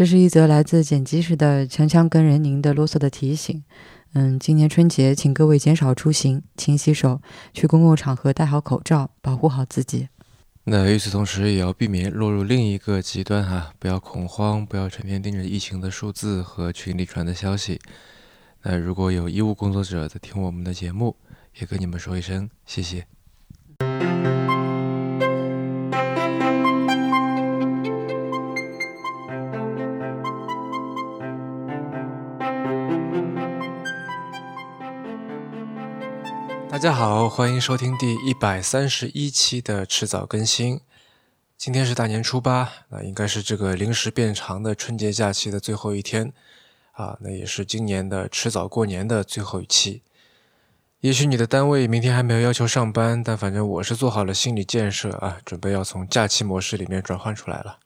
这是一则来自剪辑时的锵锵跟人您的啰嗦的提醒。嗯，今年春节，请各位减少出行，勤洗手，去公共场合戴好口罩，保护好自己。那与此同时，也要避免落入另一个极端哈，不要恐慌，不要成天盯着疫情的数字和群里传的消息。那如果有医务工作者在听我们的节目，也跟你们说一声谢谢。大家好，欢迎收听第一百三十一期的迟早更新。今天是大年初八，那应该是这个临时变长的春节假期的最后一天啊，那也是今年的迟早过年的最后一期。也许你的单位明天还没有要求上班，但反正我是做好了心理建设啊，准备要从假期模式里面转换出来了。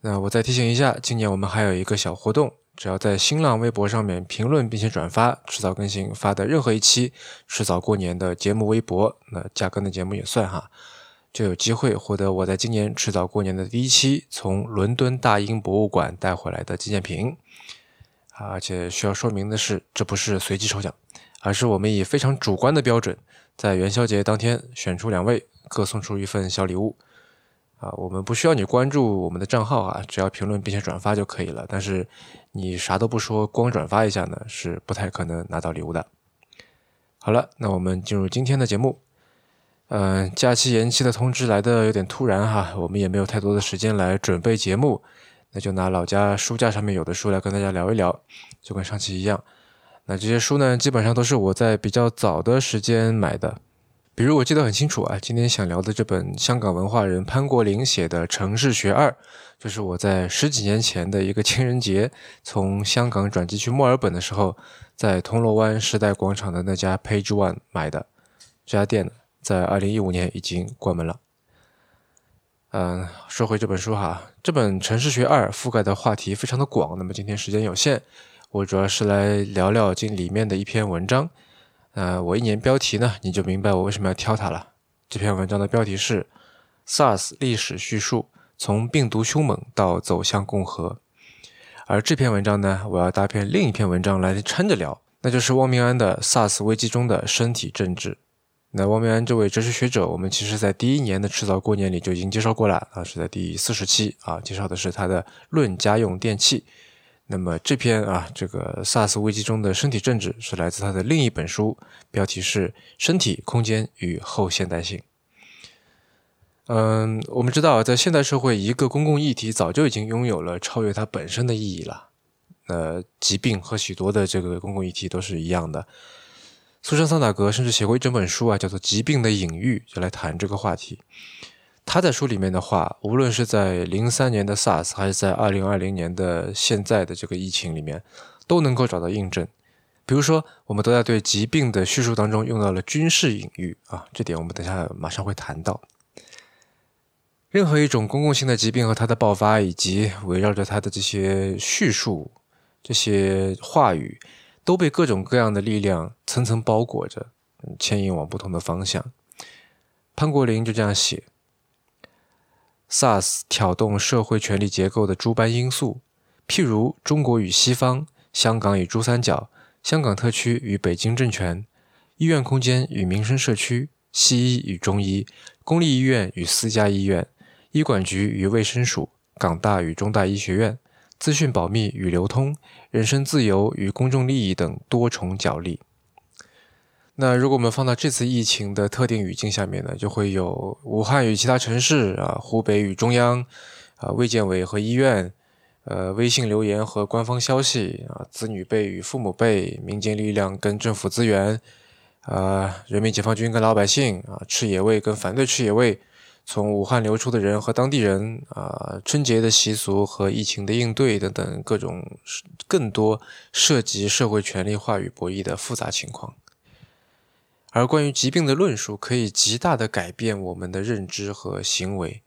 那我再提醒一下，今年我们还有一个小活动。只要在新浪微博上面评论并且转发迟早更新发的任何一期迟早过年的节目微博，那加更的节目也算哈，就有机会获得我在今年迟早过年的第一期从伦敦大英博物馆带回来的纪念品。而且需要说明的是，这不是随机抽奖，而是我们以非常主观的标准，在元宵节当天选出两位，各送出一份小礼物。啊，我们不需要你关注我们的账号啊，只要评论并且转发就可以了。但是你啥都不说，光转发一下呢，是不太可能拿到礼物的。好了，那我们进入今天的节目。嗯，假期延期的通知来的有点突然哈，我们也没有太多的时间来准备节目，那就拿老家书架上面有的书来跟大家聊一聊，就跟上期一样。那这些书呢，基本上都是我在比较早的时间买的。比如我记得很清楚啊，今天想聊的这本香港文化人潘国林写的《城市学二》，就是我在十几年前的一个情人节，从香港转机去墨尔本的时候，在铜锣湾时代广场的那家 Page One 买的。这家店呢，在二零一五年已经关门了。嗯，说回这本书哈，这本《城市学二》覆盖的话题非常的广，那么今天时间有限，我主要是来聊聊这里面的一篇文章。呃，我一年标题呢，你就明白我为什么要挑它了。这篇文章的标题是 “SARS 历史叙述：从病毒凶猛到走向共和”。而这篇文章呢，我要搭配另一篇文章来撑着聊，那就是汪明安的 “SARS 危机中的身体政治”。那汪明安这位哲学学者，我们其实在第一年的迟早过年里就已经介绍过了啊，是在第四十期啊，介绍的是他的《论家用电器》。那么这篇啊，这个 SARS 危机中的身体政治是来自他的另一本书，标题是《身体、空间与后现代性》。嗯，我们知道，在现代社会，一个公共议题早就已经拥有了超越它本身的意义了。呃，疾病和许多的这个公共议题都是一样的。苏珊·桑塔格甚至写过一整本书啊，叫做《疾病的隐喻》，就来谈这个话题。他在书里面的话，无论是在零三年的 SARS，还是在二零二零年的现在的这个疫情里面，都能够找到印证。比如说，我们都在对疾病的叙述当中用到了军事隐喻啊，这点我们等下马上会谈到。任何一种公共性的疾病和它的爆发，以及围绕着它的这些叙述、这些话语，都被各种各样的力量层层包裹着，牵引往不同的方向。潘国林就这样写。SARS 挑动社会权力结构的诸般因素，譬如中国与西方、香港与珠三角、香港特区与北京政权、医院空间与民生社区、西医与中医、公立医院与私家医院、医管局与卫生署、港大与中大医学院、资讯保密与流通、人身自由与公众利益等多重角力。那如果我们放到这次疫情的特定语境下面呢，就会有武汉与其他城市啊，湖北与中央，啊卫健委和医院，呃微信留言和官方消息啊，子女辈与父母辈，民间力量跟政府资源，啊人民解放军跟老百姓啊，吃野味跟反对吃野味，从武汉流出的人和当地人啊，春节的习俗和疫情的应对等等各种更多涉及社会权力话语博弈的复杂情况。而关于疾病的论述，可以极大的改变我们的认知和行为，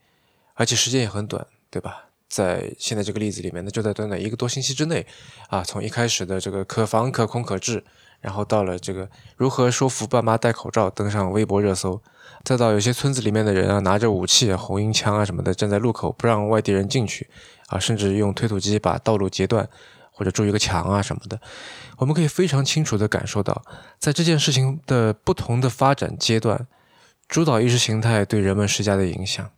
而且时间也很短，对吧？在现在这个例子里面呢，就在短短一个多星期之内，啊，从一开始的这个可防可控可治，然后到了这个如何说服爸妈戴口罩登上微博热搜，再到有些村子里面的人啊拿着武器、红缨枪啊什么的站在路口不让外地人进去，啊，甚至用推土机把道路截断或者筑一个墙啊什么的，我们可以非常清楚地感受到，在这件事情的不同的发展阶段，主导意识形态对人们施加的影响。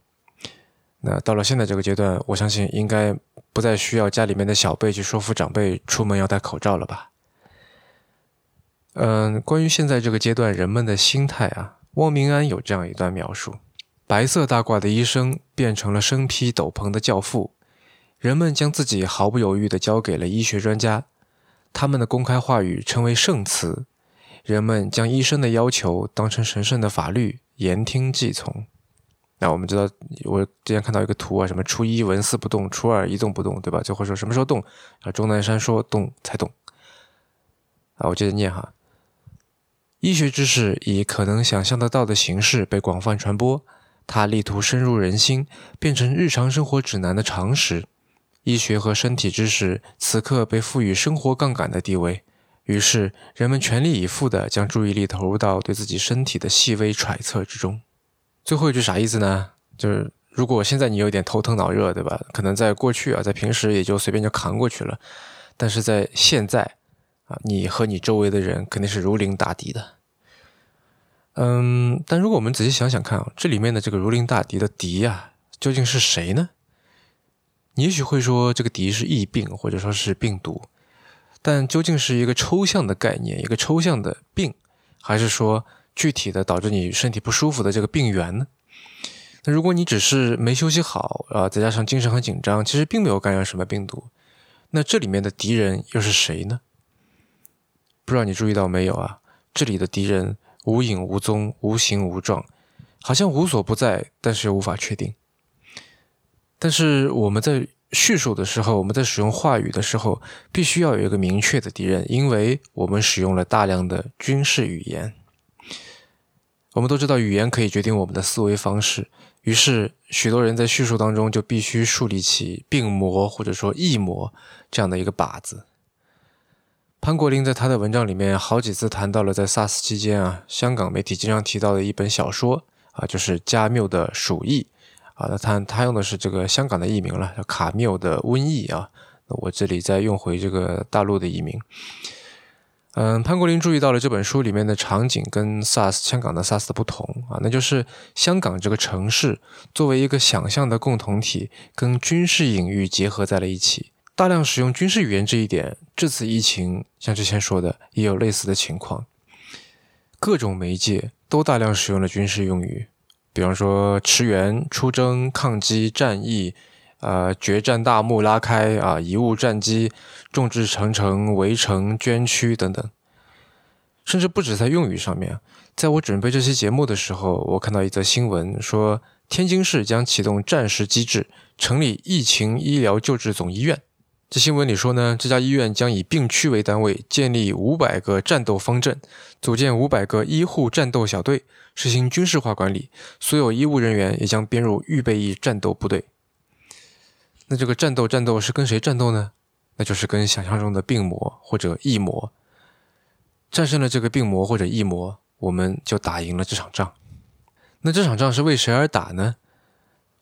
那到了现在这个阶段，我相信应该不再需要家里面的小辈去说服长辈出门要戴口罩了吧？嗯，关于现在这个阶段人们的心态啊，汪明安有这样一段描述：白色大褂的医生变成了身披斗篷的教父，人们将自己毫不犹豫地交给了医学专家，他们的公开话语称为圣词，人们将医生的要求当成神圣的法律，言听计从。那我们知道，我之前看到一个图啊，什么初一纹丝不动，初二一动不动，对吧？最后说什么时候动啊？钟南山说动才动。啊，我接着念哈。医学知识以可能想象得到的形式被广泛传播，它力图深入人心，变成日常生活指南的常识。医学和身体知识此刻被赋予生活杠杆的地位，于是人们全力以赴地将注意力投入到对自己身体的细微揣测之中。最后一句啥意思呢？就是如果现在你有点头疼脑热，对吧？可能在过去啊，在平时也就随便就扛过去了，但是在现在啊，你和你周围的人肯定是如临大敌的。嗯，但如果我们仔细想想看啊，这里面的这个如临大敌的敌呀，究竟是谁呢？你也许会说这个敌是疫病或者说是病毒，但究竟是一个抽象的概念，一个抽象的病，还是说？具体的导致你身体不舒服的这个病源呢？那如果你只是没休息好啊，再加上精神很紧张，其实并没有感染什么病毒，那这里面的敌人又是谁呢？不知道你注意到没有啊？这里的敌人无影无踪、无形无状，好像无所不在，但是又无法确定。但是我们在叙述的时候，我们在使用话语的时候，必须要有一个明确的敌人，因为我们使用了大量的军事语言。我们都知道语言可以决定我们的思维方式，于是许多人在叙述当中就必须树立起病魔或者说疫魔这样的一个靶子。潘国林在他的文章里面好几次谈到了在 SARS 期间啊，香港媒体经常提到的一本小说啊，就是加缪的《鼠疫》啊，那他他用的是这个香港的译名了，叫卡缪的《瘟疫》啊，那我这里再用回这个大陆的译名。嗯，潘国林注意到了这本书里面的场景跟 SARS 香港的 SARS 的不同啊，那就是香港这个城市作为一个想象的共同体，跟军事隐喻结合在了一起，大量使用军事语言这一点，这次疫情像之前说的也有类似的情况，各种媒介都大量使用了军事用语，比方说驰援、出征、抗击、战役。呃，决战大幕拉开啊，贻误战机，众志成城，围城捐躯等等，甚至不止在用语上面。在我准备这期节目的时候，我看到一则新闻说，天津市将启动战时机制，成立疫情医疗救治总医院。这新闻里说呢，这家医院将以病区为单位，建立五百个战斗方阵，组建五百个医护战斗小队，实行军事化管理，所有医务人员也将编入预备役战斗部队。那这个战斗战斗是跟谁战斗呢？那就是跟想象中的病魔或者异魔。战胜了这个病魔或者异魔，我们就打赢了这场仗。那这场仗是为谁而打呢？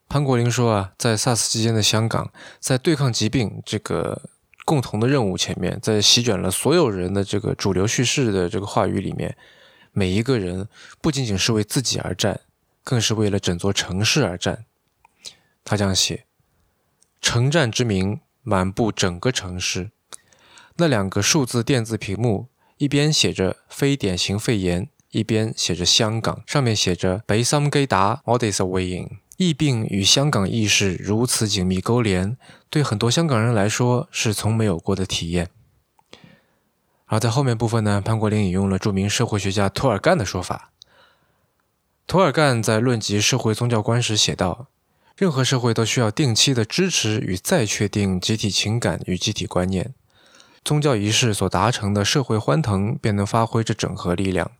潘国林说啊，在 SARS 期间的香港，在对抗疾病这个共同的任务前面，在席卷了所有人的这个主流叙事的这个话语里面，每一个人不仅仅是为自己而战，更是为了整座城市而战。他这样写。城战之名满布整个城市，那两个数字电子屏幕，一边写着“非典型肺炎”，一边写着“香港”，上面写着“北三基达 a u d i s weighing”。疫病与香港意识如此紧密勾连，对很多香港人来说是从没有过的体验。而在后面部分呢，潘国林引用了著名社会学家托尔干的说法。托尔干在论及社会宗教观时写道。任何社会都需要定期的支持与再确定集体情感与集体观念，宗教仪式所达成的社会欢腾便能发挥这整合力量。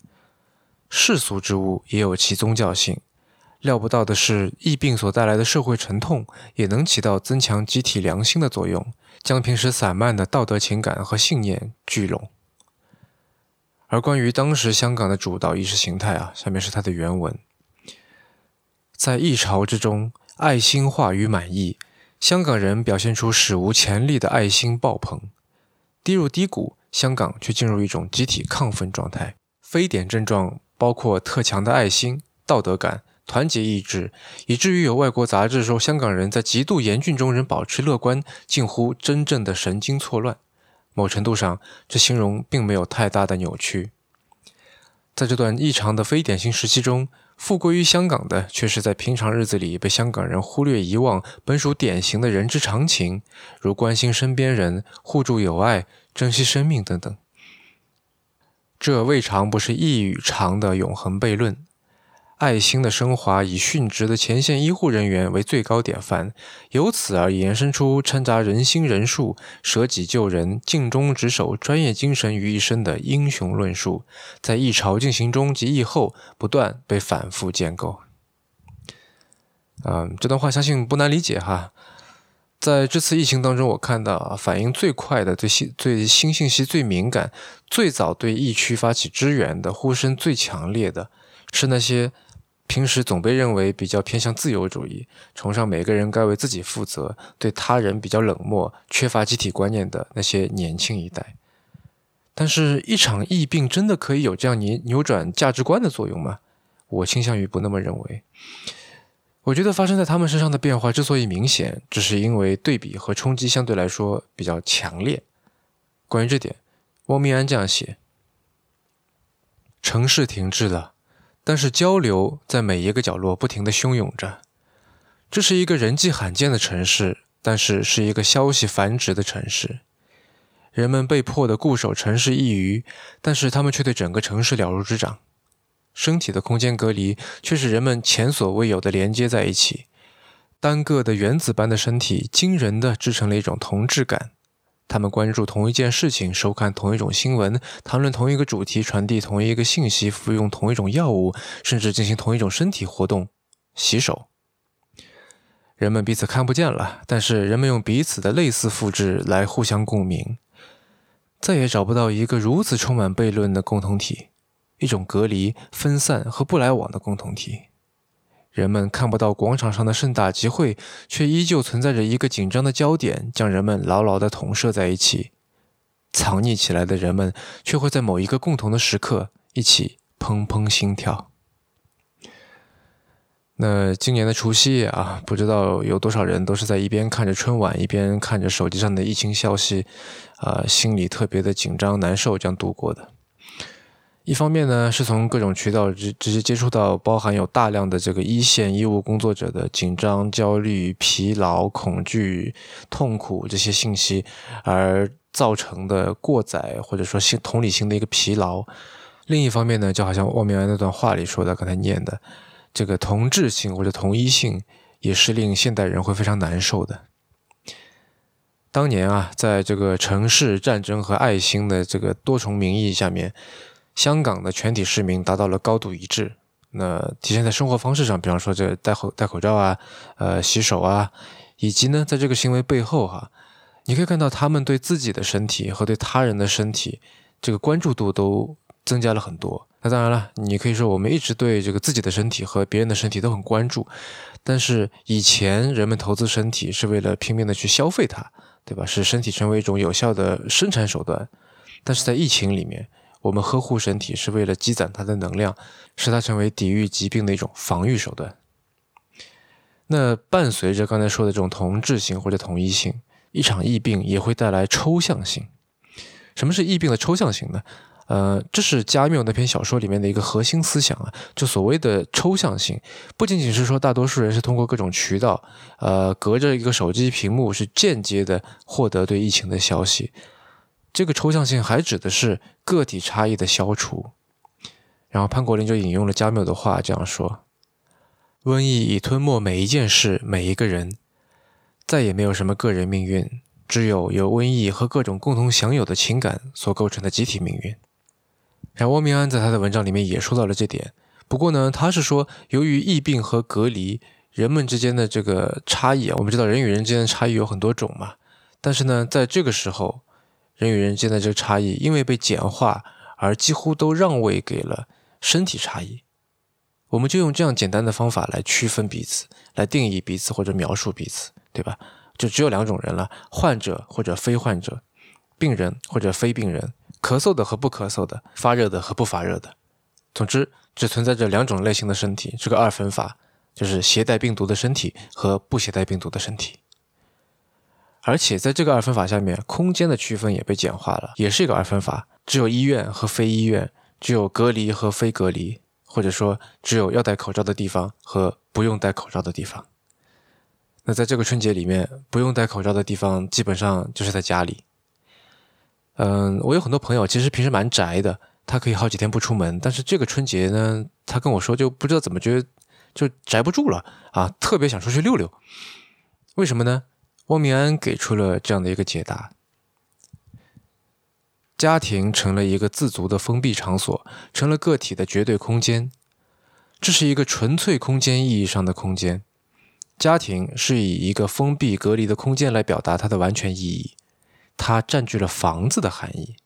世俗之物也有其宗教性，料不到的是，疫病所带来的社会沉痛，也能起到增强集体良心的作用，将平时散漫的道德情感和信念聚拢。而关于当时香港的主导意识形态啊，下面是它的原文：在异潮之中，爱心化于满意，香港人表现出史无前例的爱心爆棚。跌入低谷，香港却进入一种集体亢奋状态。非典症状包括特强的爱心、道德感。团结意志，以至于有外国杂志说香港人在极度严峻中仍保持乐观，近乎真正的神经错乱。某程度上，这形容并没有太大的扭曲。在这段异常的非典型时期中，富归于香港的却是在平常日子里被香港人忽略遗忘，本属典型的人之常情，如关心身边人、互助友爱、珍惜生命等等。这未尝不是异与常的永恒悖论。爱心的升华以殉职的前线医护人员为最高典范，由此而延伸出掺杂人心人术、舍己救人、尽忠职守、专业精神于一身的英雄论述，在疫潮进行中及疫后不断被反复建构。嗯，这段话相信不难理解哈。在这次疫情当中，我看到反应最快的、对新、对新信息最敏感、最早对疫区发起支援的、呼声最强烈的是那些。平时总被认为比较偏向自由主义，崇尚每个人该为自己负责，对他人比较冷漠，缺乏集体观念的那些年轻一代。但是，一场疫病真的可以有这样扭扭转价值观的作用吗？我倾向于不那么认为。我觉得发生在他们身上的变化之所以明显，只是因为对比和冲击相对来说比较强烈。关于这点，汪明安这样写：城市停滞了。但是交流在每一个角落不停地汹涌着。这是一个人迹罕见的城市，但是是一个消息繁殖的城市。人们被迫的固守城市一隅，但是他们却对整个城市了如指掌。身体的空间隔离却使人们前所未有的连接在一起。单个的原子般的身体，惊人的制成了一种同质感。他们关注同一件事情，收看同一种新闻，谈论同一个主题，传递同一个信息，服用同一种药物，甚至进行同一种身体活动——洗手。人们彼此看不见了，但是人们用彼此的类似复制来互相共鸣。再也找不到一个如此充满悖论的共同体，一种隔离、分散和不来往的共同体。人们看不到广场上的盛大集会，却依旧存在着一个紧张的焦点，将人们牢牢地统摄在一起。藏匿起来的人们，却会在某一个共同的时刻一起砰砰心跳。那今年的除夕夜啊，不知道有多少人都是在一边看着春晚，一边看着手机上的疫情消息，啊，心里特别的紧张难受，这样度过的。一方面呢，是从各种渠道直直接接触到包含有大量的这个一线医务工作者的紧张、焦虑、疲劳、恐惧、痛苦这些信息，而造成的过载或者说心同理心的一个疲劳。另一方面呢，就好像汪明安那段话里说的，刚才念的这个同质性或者同一性，也是令现代人会非常难受的。当年啊，在这个城市战争和爱心的这个多重名义下面。香港的全体市民达到了高度一致。那体现在生活方式上，比方说这戴口戴口罩啊，呃，洗手啊，以及呢，在这个行为背后哈，你可以看到他们对自己的身体和对他人的身体这个关注度都增加了很多。那当然了，你可以说我们一直对这个自己的身体和别人的身体都很关注，但是以前人们投资身体是为了拼命的去消费它，对吧？使身体成为一种有效的生产手段。但是在疫情里面。我们呵护身体是为了积攒它的能量，使它成为抵御疾病的一种防御手段。那伴随着刚才说的这种同质性或者统一性，一场疫病也会带来抽象性。什么是疫病的抽象性呢？呃，这是加缪那篇小说里面的一个核心思想啊。就所谓的抽象性，不仅仅是说大多数人是通过各种渠道，呃，隔着一个手机屏幕是间接的获得对疫情的消息。这个抽象性还指的是个体差异的消除。然后潘国林就引用了加缪的话，这样说：“瘟疫已吞没每一件事、每一个人，再也没有什么个人命运，只有由瘟疫和各种共同享有的情感所构成的集体命运。”然后汪明安在他的文章里面也说到了这点，不过呢，他是说，由于疫病和隔离，人们之间的这个差异啊，我们知道人与人之间的差异有很多种嘛。但是呢，在这个时候，人与人之间的这个差异，因为被简化，而几乎都让位给了身体差异。我们就用这样简单的方法来区分彼此，来定义彼此或者描述彼此，对吧？就只有两种人了：患者或者非患者，病人或者非病人，咳嗽的和不咳嗽的，发热的和不发热的。总之，只存在着两种类型的身体，这个二分法就是携带病毒的身体和不携带病毒的身体。而且在这个二分法下面，空间的区分也被简化了，也是一个二分法，只有医院和非医院，只有隔离和非隔离。或者说，只有要戴口罩的地方和不用戴口罩的地方。那在这个春节里面，不用戴口罩的地方基本上就是在家里。嗯，我有很多朋友其实平时蛮宅的，他可以好几天不出门，但是这个春节呢，他跟我说就不知道怎么觉得就宅不住了啊，特别想出去溜溜。为什么呢？汪明安给出了这样的一个解答。家庭成了一个自足的封闭场所，成了个体的绝对空间。这是一个纯粹空间意义上的空间。家庭是以一个封闭隔离的空间来表达它的完全意义。它占据了房子的含义。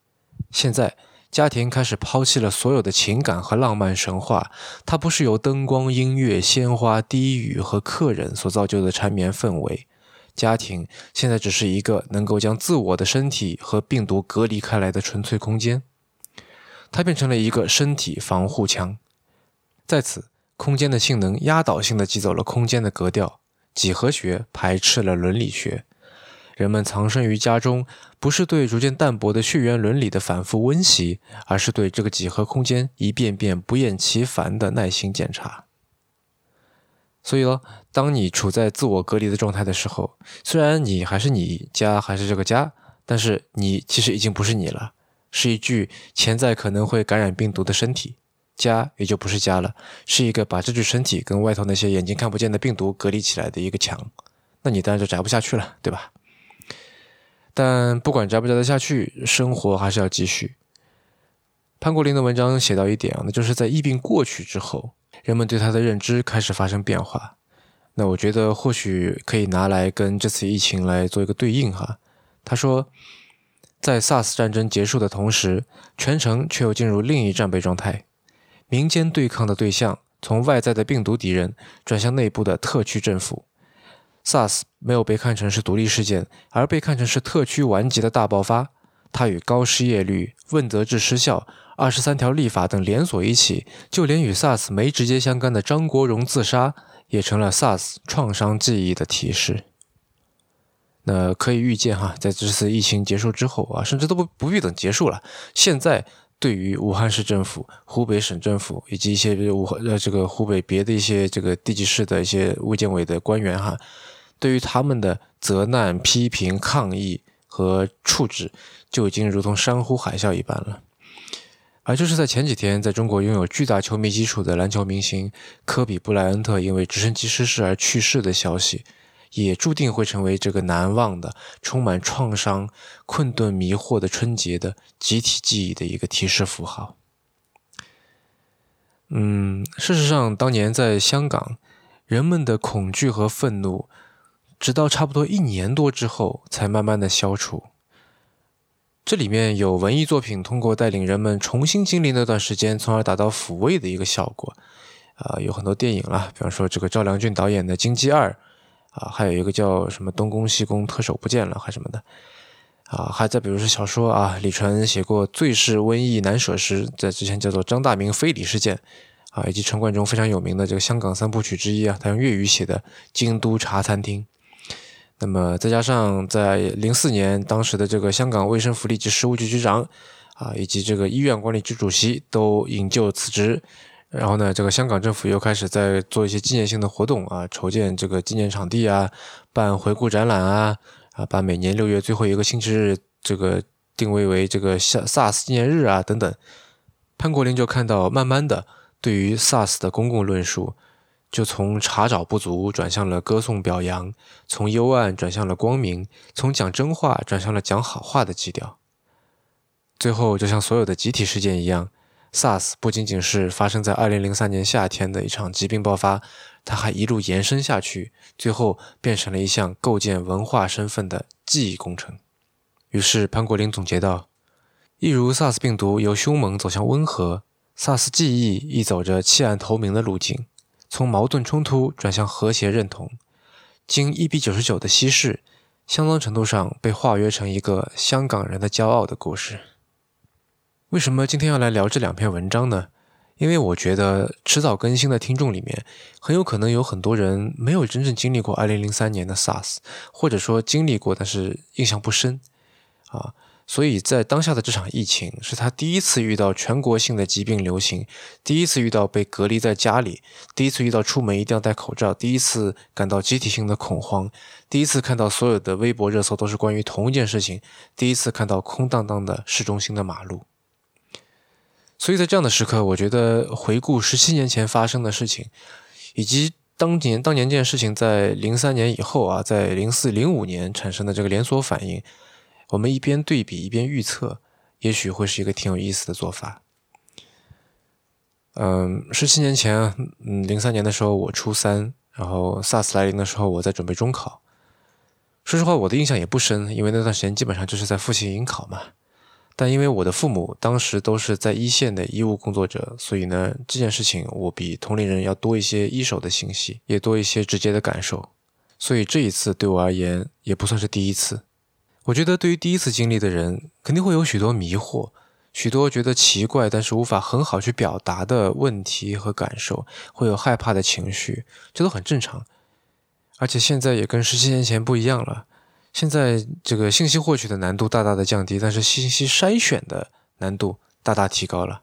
现在，家庭开始抛弃了所有的情感和浪漫神话。它不是由灯光、音乐、鲜花、低语和客人所造就的缠绵氛围。家庭现在只是一个能够将自我的身体和病毒隔离开来的纯粹空间，它变成了一个身体防护墙。在此，空间的性能压倒性的挤走了空间的格调。几何学排斥了伦理学。人们藏身于家中，不是对逐渐淡薄的血缘伦理的反复温习，而是对这个几何空间一遍遍不厌其烦的耐心检查。所以呢，当你处在自我隔离的状态的时候，虽然你还是你家还是这个家，但是你其实已经不是你了，是一具潜在可能会感染病毒的身体。家也就不是家了，是一个把这具身体跟外头那些眼睛看不见的病毒隔离起来的一个墙。那你当然就宅不下去了，对吧？但不管宅不宅得下去，生活还是要继续。潘国林的文章写到一点啊，那就是在疫病过去之后。人们对它的认知开始发生变化，那我觉得或许可以拿来跟这次疫情来做一个对应哈。他说，在 SARS 战争结束的同时，全城却又进入另一战备状态，民间对抗的对象从外在的病毒敌人转向内部的特区政府。SARS 没有被看成是独立事件，而被看成是特区顽疾的大爆发。它与高失业率、问责制失效。二十三条立法等连锁一起，就连与 SARS 没直接相干的张国荣自杀，也成了 SARS 创伤记忆的提示。那可以预见哈，在这次疫情结束之后啊，甚至都不不必等结束了，现在对于武汉市政府、湖北省政府以及一些武呃这个湖北别的一些这个地级市的一些卫健委的官员哈，对于他们的责难、批评、抗议和处置，就已经如同山呼海啸一般了。而就是在前几天，在中国拥有巨大球迷基础的篮球明星科比·布莱恩特因为直升机失事而去世的消息，也注定会成为这个难忘的、充满创伤、困顿、迷惑的春节的集体记忆的一个提示符号。嗯，事实上，当年在香港，人们的恐惧和愤怒，直到差不多一年多之后，才慢慢的消除。这里面有文艺作品通过带领人们重新经历那段时间，从而达到抚慰的一个效果。啊，有很多电影啦，比方说这个赵良俊导演的《金鸡二》，啊，还有一个叫什么《东宫西宫特首不见了》还什么的。啊，还再比如说小说啊，李纯写过《最是瘟疫难舍时》，在之前叫做张大明非礼事件。啊，以及陈冠中非常有名的这个香港三部曲之一啊，他用粤语写的《京都茶餐厅》。那么再加上在零四年，当时的这个香港卫生福利及食物局局长，啊，以及这个医院管理局主席都引咎辞职，然后呢，这个香港政府又开始在做一些纪念性的活动啊，筹建这个纪念场地啊，办回顾展览啊，啊，把每年六月最后一个星期日这个定位为这个 SARS 纪念日啊等等，潘国林就看到慢慢的对于 SARS 的公共论述。就从查找不足转向了歌颂表扬，从幽暗转向了光明，从讲真话转向了讲好话的基调。最后，就像所有的集体事件一样 SARS 不仅仅是发生在2003年夏天的一场疾病爆发，它还一路延伸下去，最后变成了一项构建文化身份的记忆工程。于是潘国林总结道：“一如 SARS 病毒由凶猛走向温和，SARS 记忆亦走着弃暗投明的路径，从矛盾冲突转向和谐认同。经一比九十九的稀释，相当程度上被化约成一个香港人的骄傲的故事。”为什么今天要来聊这两篇文章呢？因为我觉得迟早更新的听众里面，很有可能有很多人没有真正经历过2003年的 SARS，或者说经历过，但是印象不深啊。所以在当下的这场疫情，是他第一次遇到全国性的疾病流行，第一次遇到被隔离在家里，第一次遇到出门一定要戴口罩，第一次感到集体性的恐慌，第一次看到所有的微博热搜都是关于同一件事情，第一次看到空荡荡的市中心的马路。所以在这样的时刻，我觉得回顾十七年前发生的事情，以及当年当年这件事情在零三年以后啊，在零四零五年产生的这个连锁反应，我们一边对比一边预测，也许会是一个挺有意思的做法。嗯，十七年前，嗯，零三年的时候我初三，然后 SARS 来临的时候我在准备中考。说实话，我的印象也不深，因为那段时间基本上就是在复习迎考嘛。但因为我的父母当时都是在一线的医务工作者，所以呢，这件事情我比同龄人要多一些一手的信息，也多一些直接的感受。所以这一次对我而言也不算是第一次。我觉得对于第一次经历的人，肯定会有许多迷惑，许多觉得奇怪但是无法很好去表达的问题和感受，会有害怕的情绪，这都很正常。而且现在也跟十七年前不一样了。现在这个信息获取的难度大大的降低，但是信息筛选的难度大大提高了。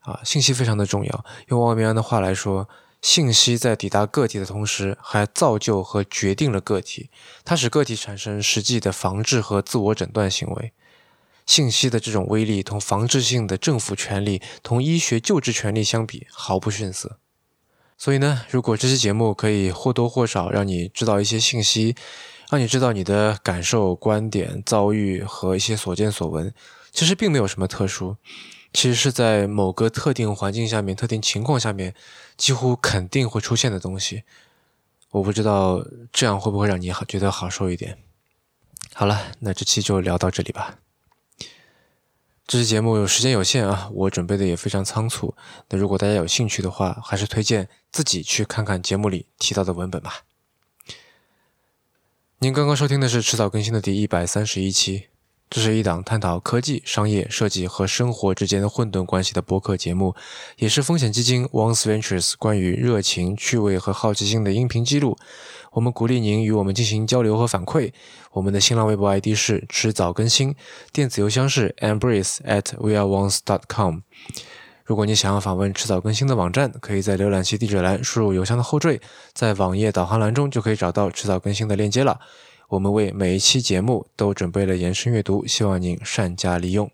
啊，信息非常的重要。用王明安的话来说，信息在抵达个体的同时，还造就和决定了个体。它使个体产生实际的防治和自我诊断行为。信息的这种威力，同防治性的政府权力、同医学救治权利相比，毫不逊色。所以呢，如果这期节目可以或多或少让你知道一些信息，让你知道你的感受、观点、遭遇和一些所见所闻，其实并没有什么特殊，其实是在某个特定环境下面、特定情况下面，几乎肯定会出现的东西。我不知道这样会不会让你好觉得好受一点。好了，那这期就聊到这里吧。这期节目时间有限啊，我准备的也非常仓促。那如果大家有兴趣的话，还是推荐自己去看看节目里提到的文本吧。您刚刚收听的是迟早更新的第一百三十一期，这是一档探讨科技、商业、设计和生活之间的混沌关系的播客节目，也是风险基金 Once Ventures 关于热情、趣味和好奇心的音频记录。我们鼓励您与我们进行交流和反馈。我们的新浪微博 ID 是迟早更新，电子邮箱是 embrace@weareones.com。如果你想要访问迟早更新的网站，可以在浏览器地址栏输入邮箱的后缀，在网页导航栏中就可以找到迟早更新的链接了。我们为每一期节目都准备了延伸阅读，希望您善加利用。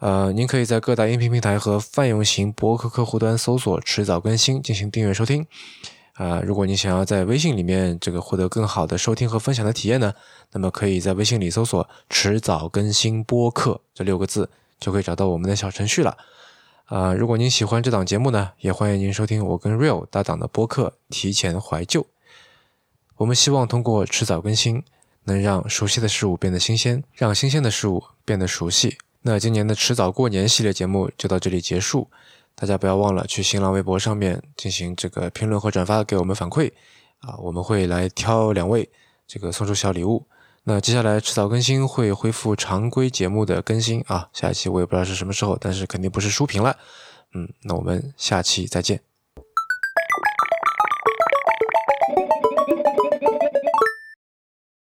呃，您可以在各大音频平台和泛用型博客客户端搜索“迟早更新”进行订阅收听。啊，如果你想要在微信里面这个获得更好的收听和分享的体验呢，那么可以在微信里搜索“迟早更新播客”这六个字，就可以找到我们的小程序了。啊，如果您喜欢这档节目呢，也欢迎您收听我跟 Real 搭档的播客《提前怀旧》。我们希望通过迟早更新，能让熟悉的事物变得新鲜，让新鲜的事物变得熟悉。那今年的迟早过年系列节目就到这里结束，大家不要忘了去新浪微博上面进行这个评论和转发，给我们反馈。啊，我们会来挑两位，这个送出小礼物。那接下来迟早更新会恢复常规节目的更新啊，下一期我也不知道是什么时候，但是肯定不是书评了。嗯，那我们下期再见。